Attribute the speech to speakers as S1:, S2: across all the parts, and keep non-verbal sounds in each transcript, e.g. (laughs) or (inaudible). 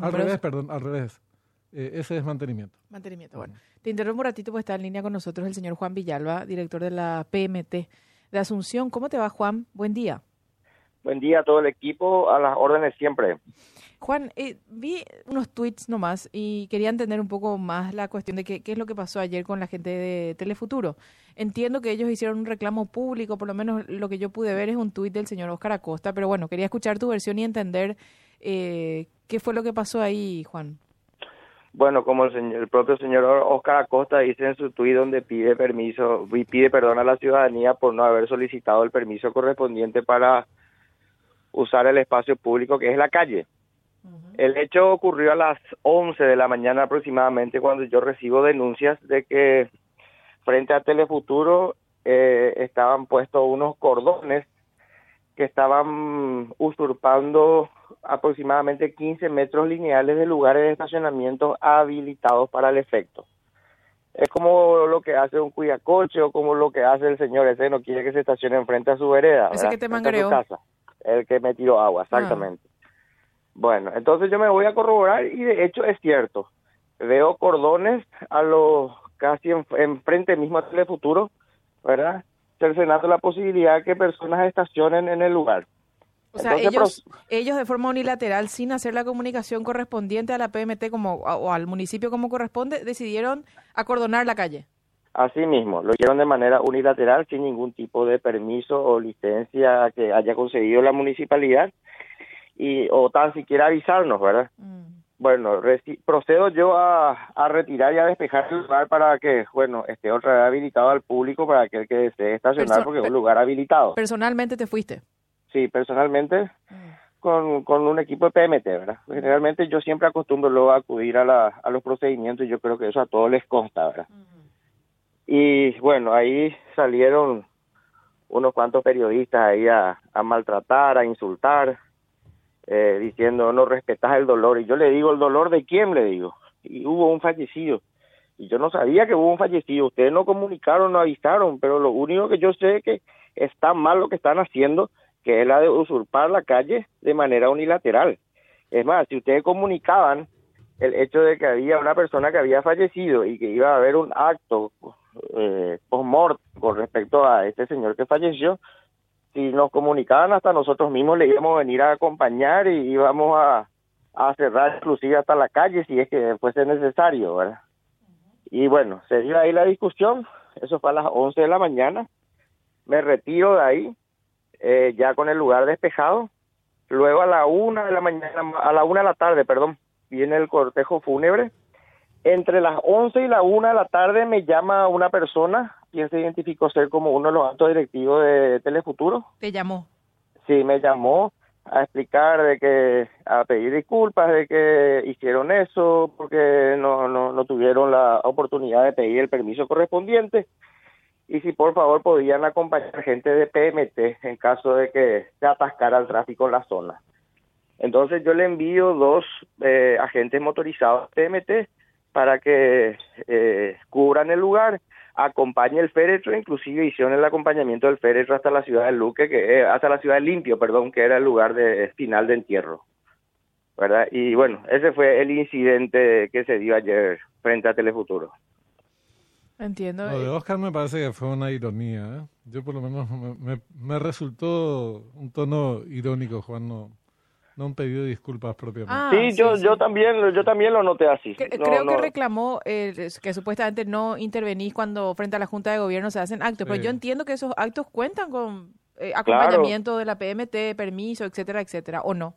S1: Al revés, perdón, al revés. Eh, ese es mantenimiento.
S2: Mantenimiento, bueno. Te interrumpo un ratito, pues está en línea con nosotros el señor Juan Villalba, director de la PMT de Asunción. ¿Cómo te va, Juan? Buen día.
S3: Buen día a todo el equipo, a las órdenes siempre.
S2: Juan, eh, vi unos tweets nomás y quería entender un poco más la cuestión de qué, qué es lo que pasó ayer con la gente de Telefuturo. Entiendo que ellos hicieron un reclamo público, por lo menos lo que yo pude ver es un tuit del señor Oscar Acosta, pero bueno, quería escuchar tu versión y entender eh, qué fue lo que pasó ahí, Juan.
S3: Bueno, como el, señor, el propio señor Oscar Acosta dice en su tuit donde pide permiso y pide perdón a la ciudadanía por no haber solicitado el permiso correspondiente para usar el espacio público que es la calle. El hecho ocurrió a las 11 de la mañana aproximadamente cuando yo recibo denuncias de que frente a Telefuturo eh, estaban puestos unos cordones que estaban usurpando aproximadamente 15 metros lineales de lugares de estacionamiento habilitados para el efecto. Es como lo que hace un cuidacoche o como lo que hace el señor ese, no quiere que se estacione enfrente a su vereda.
S2: Ese que te mangareó.
S3: casa, el que me tiró agua, exactamente. Bueno, entonces yo me voy a corroborar y de hecho es cierto. Veo cordones a los casi enfrente en mismo a Telefuturo, ¿verdad? Cercenando la posibilidad de que personas estacionen en el lugar.
S2: O sea, ellos, ellos de forma unilateral, sin hacer la comunicación correspondiente a la PMT como, o al municipio como corresponde, decidieron acordonar la calle.
S3: Así mismo, lo hicieron de manera unilateral, sin ningún tipo de permiso o licencia que haya conseguido la municipalidad y o tan siquiera avisarnos, ¿verdad? Mm. Bueno, procedo yo a, a, retirar y a despejar el lugar para que, bueno, esté otra vez habilitado al público para que el que desee estacionar, porque es un lugar habilitado.
S2: ¿Personalmente te fuiste?
S3: Sí, personalmente mm. con, con un equipo de PMT, ¿verdad? Generalmente yo siempre acostumbro luego a acudir a, la, a los procedimientos y yo creo que eso a todos les consta, ¿verdad? Y bueno, ahí salieron unos cuantos periodistas ahí a, a maltratar, a insultar, eh, diciendo no respetas el dolor. Y yo le digo, ¿el dolor de quién? Le digo. Y hubo un fallecido. Y yo no sabía que hubo un fallecido. Ustedes no comunicaron, no avisaron, pero lo único que yo sé es que está mal lo que están haciendo, que es la de usurpar la calle de manera unilateral. Es más, si ustedes comunicaban el hecho de que había una persona que había fallecido y que iba a haber un acto eh, post-mort con respecto a este señor que falleció, si nos comunicaban hasta nosotros mismos le íbamos a venir a acompañar y íbamos a, cerrar inclusive hasta la calle si es que fuese necesario. Y bueno, se dio ahí la discusión, eso fue a las 11 de la mañana, me retiro de ahí, eh, ya con el lugar despejado, luego a la una de la mañana, a la una de la tarde, perdón, viene el cortejo fúnebre, entre las 11 y la una de la tarde me llama una persona quien se identificó ser como uno de los altos directivos de Telefuturo.
S2: ¿Te llamó?
S3: Sí, me llamó a explicar de que, a pedir disculpas de que hicieron eso porque no, no, no tuvieron la oportunidad de pedir el permiso correspondiente y si por favor podían acompañar gente de PMT en caso de que se atascara el tráfico en la zona. Entonces yo le envío dos eh, agentes motorizados PMT para que eh, cubran el lugar acompañe el féretro, inclusive hicieron el acompañamiento del féretro hasta la ciudad de Luque, que eh, hasta la ciudad de Limpio, perdón, que era el lugar de final de entierro. ¿Verdad? Y bueno, ese fue el incidente que se dio ayer frente a Telefuturo.
S2: Entiendo.
S1: Lo de Oscar me parece que fue una ironía. ¿eh? Yo por lo menos me, me resultó un tono irónico, Juan. No, no un pedido de disculpas propiamente.
S3: Ah, sí, yo, yo también yo también lo noté así.
S2: creo que reclamó eh, que supuestamente no intervenís cuando frente a la Junta de Gobierno se hacen actos, pero yo entiendo que esos actos cuentan con eh, acompañamiento de la PMT, permiso, etcétera, etcétera, ¿o no?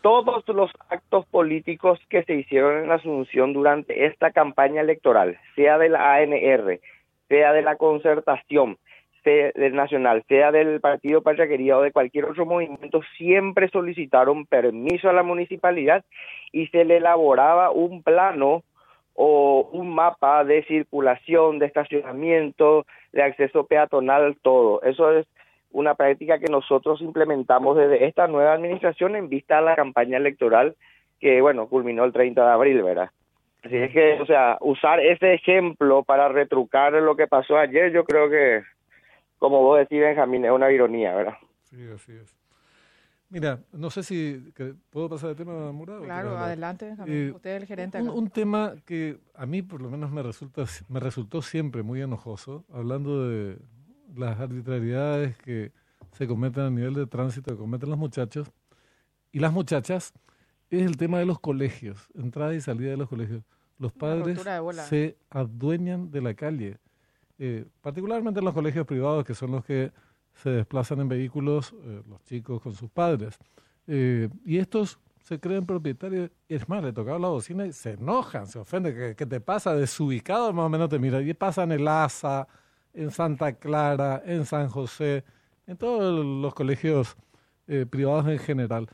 S3: Todos los actos políticos que se hicieron en la Asunción durante esta campaña electoral, sea de la ANR, sea de la concertación, sea del Nacional, sea del Partido Patria Querida o de cualquier otro movimiento, siempre solicitaron permiso a la municipalidad y se le elaboraba un plano o un mapa de circulación, de estacionamiento, de acceso peatonal, todo. Eso es una práctica que nosotros implementamos desde esta nueva administración en vista a la campaña electoral que, bueno, culminó el 30 de abril, ¿verdad? Así es que, o sea, usar ese ejemplo para retrucar lo que pasó ayer, yo creo que como vos decís, Benjamín, es una ironía, ¿verdad?
S1: Sí, así es. Mira, no sé si puedo pasar de tema, Murado.
S2: Claro, adelante. Eh, Usted es el gerente.
S1: Un, un, tema que a mí por lo menos me resulta me resultó siempre muy enojoso, hablando de las arbitrariedades que se cometen a nivel de tránsito que cometen los muchachos y las muchachas, es el tema de los colegios, entrada y salida de los colegios. Los padres se adueñan de la calle, eh, particularmente en los colegios privados, que son los que se desplazan en vehículos eh, los chicos con sus padres. Eh, y estos se creen propietarios. Es más, le tocaba la bocina y se enojan, se ofenden. ¿Qué, te pasa? Desubicado más o menos te mira. Y pasa en el ASA, en Santa Clara, en San José, en todos los colegios eh, privados en general.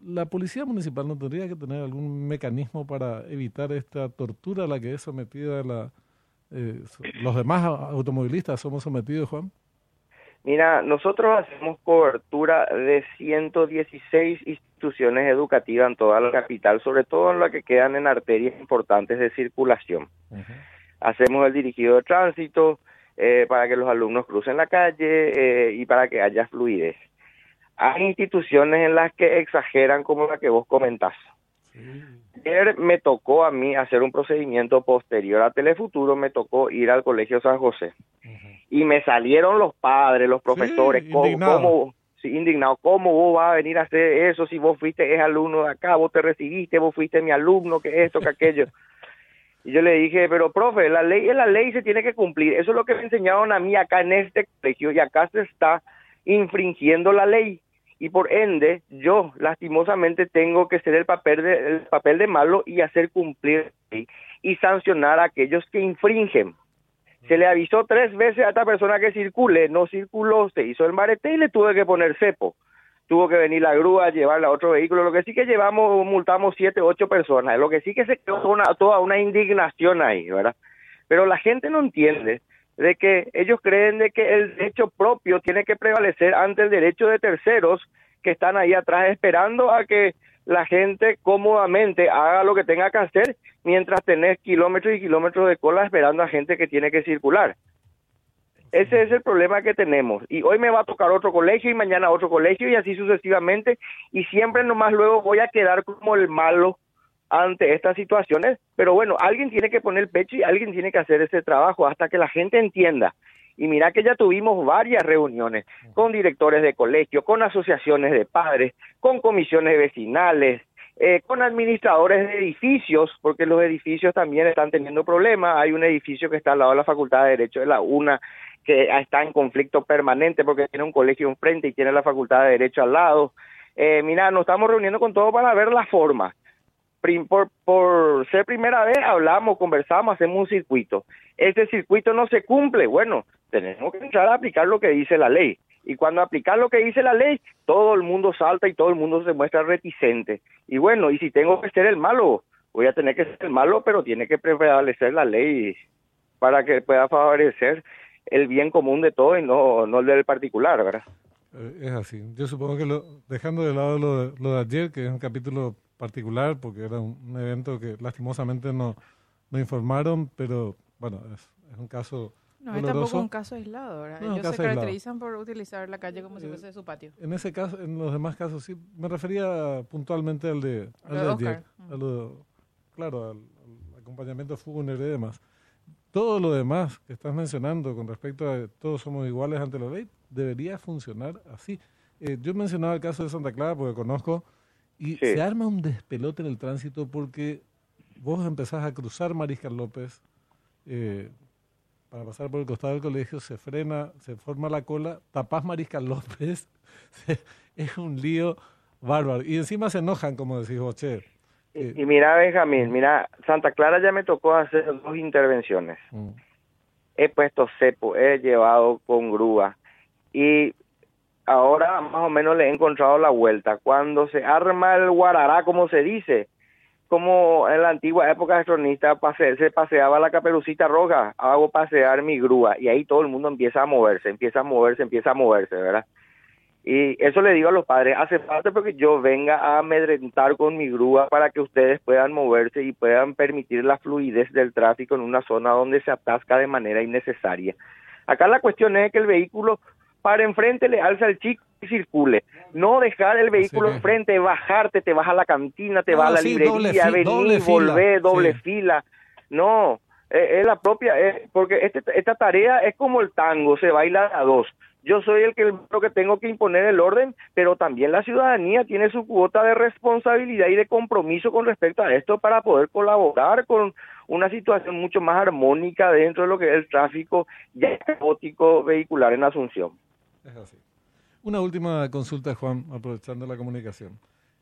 S1: ¿La policía municipal no tendría que tener algún mecanismo para evitar esta tortura a la que es sometida la, los demás automovilistas? ¿Somos sometidos, Juan?
S3: Mira, nosotros hacemos cobertura de 116 instituciones educativas en toda la capital, sobre todo en las que quedan en arterias importantes de circulación. Hacemos el dirigido de tránsito eh, para que los alumnos crucen la calle eh, y para que haya fluidez. Hay instituciones en las que exageran como la que vos comentás. Ayer me tocó a mí hacer un procedimiento posterior a Telefuturo, me tocó ir al Colegio San José y me salieron los padres, los profesores, sí, ¿cómo, indignado, ¿cómo vos vas a venir a hacer eso si vos fuiste es alumno de acá, vos te recibiste, vos fuiste mi alumno, que esto, que aquello? (laughs) Y yo le dije, pero profe, la ley es la ley, se tiene que cumplir. Eso es lo que me enseñaron a mí acá en este colegio y acá se está infringiendo la ley. Y por ende, yo lastimosamente tengo que ser el papel de, el papel de malo y hacer cumplir y sancionar a aquellos que infringen. Se le avisó tres veces a esta persona que circule, no circuló, se hizo el marete y le tuve que poner cepo. Tuvo que venir la grúa, llevarla a otro vehículo. Lo que sí que llevamos, multamos siete, ocho personas. Lo que sí que se quedó una, toda una indignación ahí, ¿verdad? Pero la gente no entiende de que ellos creen de que el derecho propio tiene que prevalecer ante el derecho de terceros que están ahí atrás esperando a que la gente cómodamente haga lo que tenga que hacer mientras tenés kilómetros y kilómetros de cola esperando a gente que tiene que circular. Ese es el problema que tenemos. Y hoy me va a tocar otro colegio y mañana otro colegio y así sucesivamente. Y siempre nomás luego voy a quedar como el malo ante estas situaciones. Pero bueno, alguien tiene que poner el pecho y alguien tiene que hacer ese trabajo hasta que la gente entienda y mira que ya tuvimos varias reuniones con directores de colegio, con asociaciones de padres, con comisiones vecinales, eh, con administradores de edificios, porque los edificios también están teniendo problemas. Hay un edificio que está al lado de la Facultad de Derecho de la UNA que está en conflicto permanente porque tiene un colegio enfrente y tiene la Facultad de Derecho al lado. Eh, mira, nos estamos reuniendo con todo para ver la forma por, por ser primera vez hablamos, conversamos, hacemos un circuito. Este circuito no se cumple, bueno, tenemos que entrar a aplicar lo que dice la ley. Y cuando aplicar lo que dice la ley, todo el mundo salta y todo el mundo se muestra reticente. Y bueno, y si tengo que ser el malo, voy a tener que ser el malo, pero tiene que prevalecer la ley para que pueda favorecer el bien común de todo y no, no el del particular, ¿verdad?
S1: Eh, es así. Yo supongo que lo, dejando de lado lo de, lo de ayer, que es un capítulo particular porque era un, evento que lastimosamente no, no informaron, pero bueno, es, un caso
S2: no, es tampoco un caso aislado, ¿verdad? Ellos se caracterizan por utilizar la calle como si eh, fuese su patio.
S1: En ese caso, en los demás casos sí, me refería puntualmente al de, al de, claro, al, acompañamiento fúnebre y demás. Todo lo demás que estás mencionando con respecto a todos somos iguales ante la ley, debería funcionar así. Eh, yo mencionaba el caso de Santa Clara porque conozco y se arma un despelote en el tránsito porque vos empezás a cruzar Mariscal López eh, para pasar por el costado del colegio, se frena, se forma la cola, tapás Mariscal López, (laughs) es un lío bárbaro. Y encima se enojan, como decís vos, che.
S3: y, mira, Benjamín, mira, Santa Clara ya me tocó hacer dos intervenciones. Mm. He puesto cepo, he llevado con grúa. Y ahora más o menos le he encontrado la vuelta. Cuando se arma el guarará, como se dice, como en la antigua época de cronista se paseaba la caperucita roja, hago pasear mi grúa y ahí todo el mundo empieza a moverse, empieza a moverse, empieza a moverse, ¿verdad? Y eso le digo a los padres, hace falta porque yo venga a amedrentar con mi grúa para que ustedes puedan moverse y puedan permitir la fluidez del tráfico en una zona donde se atasca de manera innecesaria. Acá la cuestión es que el vehículo para enfrente le alza el chico y circule. No dejar el vehículo enfrente, bajarte, te vas a la cantina, te
S1: No,
S3: vas a la
S1: sí,
S3: librería,
S1: doble
S3: venir,
S1: doble fila,
S3: volver, doble
S1: sí.
S3: fila. No, eh, es la propia, eh, porque este, esta tarea es como el tango, se baila a dos. Yo soy el que que tengo que imponer el orden, pero también la ciudadanía tiene su cuota de responsabilidad y de compromiso con respecto a esto para poder colaborar con una situación mucho más armónica dentro de lo que es el tráfico ya caótico vehicular en Asunción.
S1: Es así. Una última consulta, Juan, aprovechando la comunicación.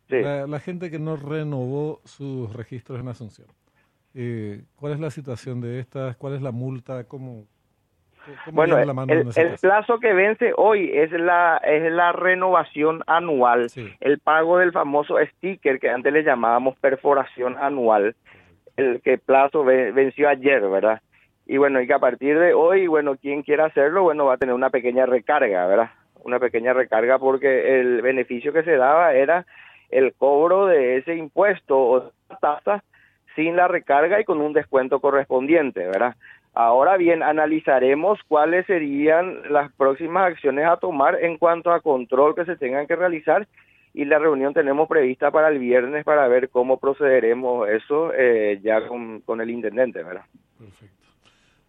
S3: Sí.
S1: La, la gente que no renovó sus registros en Asunción, eh, ¿cuál es la situación de estas? ¿Cuál es la multa? ¿Cómo, cómo
S3: Bueno,
S1: la mano
S3: el, el plazo que vence hoy es la es la renovación anual,
S1: Sí.
S3: el pago del famoso sticker que antes le llamábamos perforación anual, el que plazo ve- venció ayer, ¿verdad? Y bueno, y que a partir de hoy, bueno, quien quiera hacerlo, bueno, va a tener una pequeña recarga, ¿verdad? Una pequeña recarga porque el beneficio que se daba era el cobro de ese impuesto o tasa sin la recarga y con un descuento correspondiente, ¿verdad? Ahora bien, analizaremos cuáles serían las próximas acciones a tomar en cuanto a control que se tengan que realizar y la reunión tenemos prevista para el viernes para ver cómo procederemos eso eh, ya con, con el intendente, ¿verdad?
S1: Perfecto.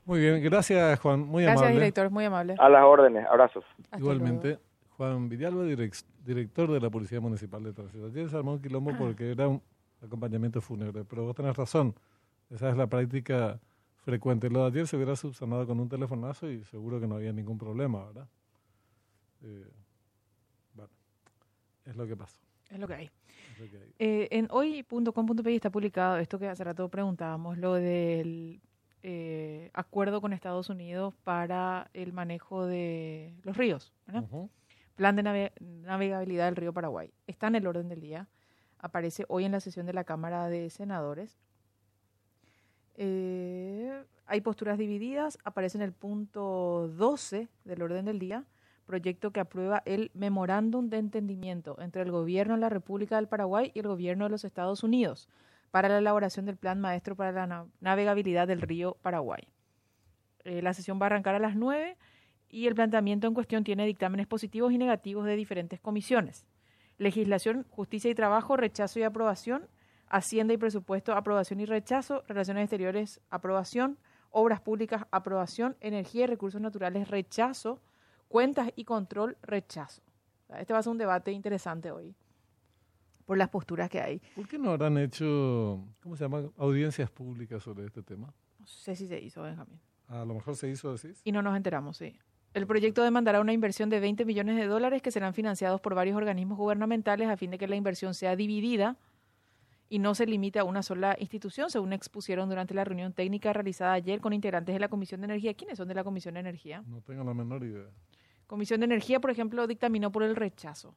S1: Muy bien, gracias, Juan. Muy
S2: Gracias,
S1: amable.
S2: director, muy amable.
S3: A las órdenes, abrazos.
S2: Hasta
S1: Igualmente,
S2: luego.
S1: Juan Villalba, direc- director de la Policía Municipal de Tránsito. Ayer se armó un quilombo porque era un acompañamiento fúnebre, pero vos tenés razón. Esa es la práctica frecuente. Lo de ayer se hubiera subsanado con un telefonazo y seguro que no había ningún problema, ¿verdad? Eh, bueno, es lo que pasó.
S2: Es lo que hay.
S1: es lo que hay.
S2: Eh, en hoy.com.pi está publicado esto que hace rato preguntábamos, lo del eh, acuerdo con Estados Unidos para el manejo de los ríos. Plan de nave- navegabilidad del río Paraguay. Está en el orden del día. Aparece hoy en la sesión de la Cámara de Senadores. Eh, hay posturas divididas. Aparece en el punto 12 del orden del día. Proyecto que aprueba el memorándum de entendimiento entre el gobierno de la República del Paraguay y el gobierno de los Estados Unidos para la elaboración del plan maestro para la na- navegabilidad del río Paraguay. Eh, la sesión va a arrancar a las 9 y el planteamiento en cuestión tiene dictámenes positivos y negativos de diferentes comisiones. Legislación, Justicia y Trabajo, rechazo y aprobación. Hacienda y Presupuesto, aprobación y rechazo. Relaciones Exteriores, aprobación. Obras Públicas, aprobación. Energía y Recursos Naturales, rechazo. Cuentas y Control, rechazo. Este va a ser un debate interesante hoy por las posturas que hay.
S1: ¿Por qué no habrán hecho, ¿cómo se llama? Audiencias públicas sobre este tema.
S2: No sé si se hizo, Benjamín.
S1: A lo mejor se hizo, decís.
S2: Y no nos enteramos, sí. El proyecto demandará una inversión de 20 millones de dólares que serán financiados por varios organismos gubernamentales a fin de que la inversión sea dividida y no se limite a una sola institución, según expusieron durante la reunión técnica realizada ayer con integrantes de la Comisión de Energía. ¿Quiénes son de la Comisión de Energía?
S1: No tengo la menor idea.
S2: Comisión de Energía, por ejemplo, dictaminó por el rechazo.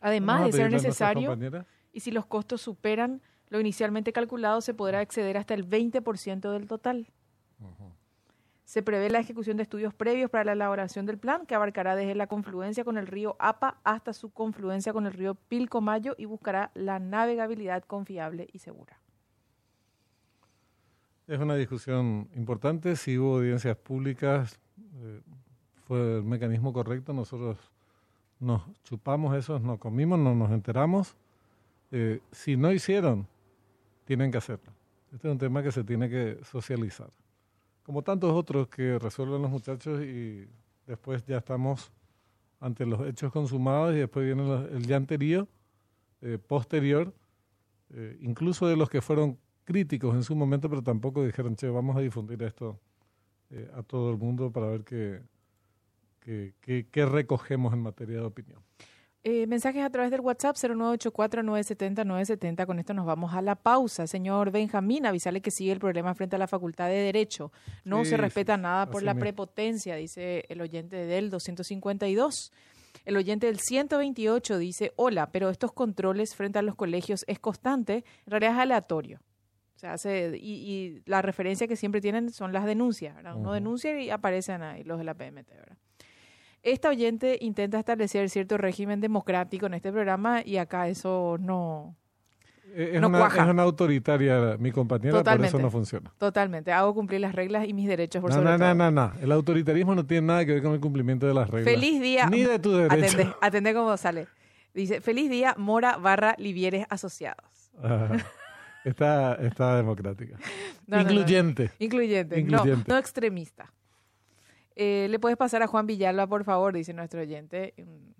S2: Además de ser necesario, y si los costos superan lo inicialmente calculado, se podrá exceder hasta el 20% del total. Se prevé la ejecución de estudios previos para la elaboración del plan, que abarcará desde la confluencia con el río APA hasta su confluencia con el río Pilcomayo y buscará la navegabilidad confiable y segura.
S1: Es una discusión importante. Si hubo audiencias públicas, eh, fue el mecanismo correcto. Nosotros nos chupamos eso, nos comimos, no nos enteramos. Eh, si no hicieron, tienen que hacerlo. Este es un tema que se tiene que socializar. Como tantos otros que resuelven los muchachos y después ya estamos ante los hechos consumados y después viene el llanterío eh, posterior, eh, incluso de los que fueron críticos en su momento, pero tampoco dijeron, che, vamos a difundir esto eh, a todo el mundo para ver qué, qué recogemos en materia de opinión.
S2: Eh, mensajes a través del WhatsApp 0984-970-970. Con esto nos vamos a la pausa. Señor Benjamín, avisarle que sigue el problema frente a la Facultad de Derecho. No
S1: Sí,
S2: se respeta
S1: sí,
S2: nada por la
S1: mismo.
S2: prepotencia, dice el oyente del 252. El oyente del 128 dice, hola, pero estos controles frente a los colegios es constante, en realidad es aleatorio. O sea, hace, y, y la referencia que siempre tienen son las denuncias. ¿verdad? Uno denuncia y aparecen ahí los de la PMT. ¿verdad? Esta oyente intenta establecer cierto régimen democrático en este programa y acá eso no,
S1: es,
S2: no
S1: una,
S2: cuaja.
S1: es una autoritaria mi compañera, por
S2: Totalmente.
S1: eso no funciona.
S2: Totalmente. Hago cumplir las reglas y mis derechos por
S1: No,
S2: sobre
S1: no,
S2: todo.
S1: no, no, no. El autoritarismo no tiene nada que ver con el cumplimiento de las reglas.
S2: Feliz día.
S1: Ni de tu derecho. (laughs)
S2: Atendé, atendé cómo sale. Dice, feliz día, Mora barra Livieres Asociados.
S1: Está, está democrática. (laughs)
S2: No, no.
S1: Incluyente.
S2: Incluyente, no-
S1: Incluyente.
S2: No, extremista. Eh, ¿Le puedes pasar a Juan Villalba, por favor? Dice nuestro oyente. Un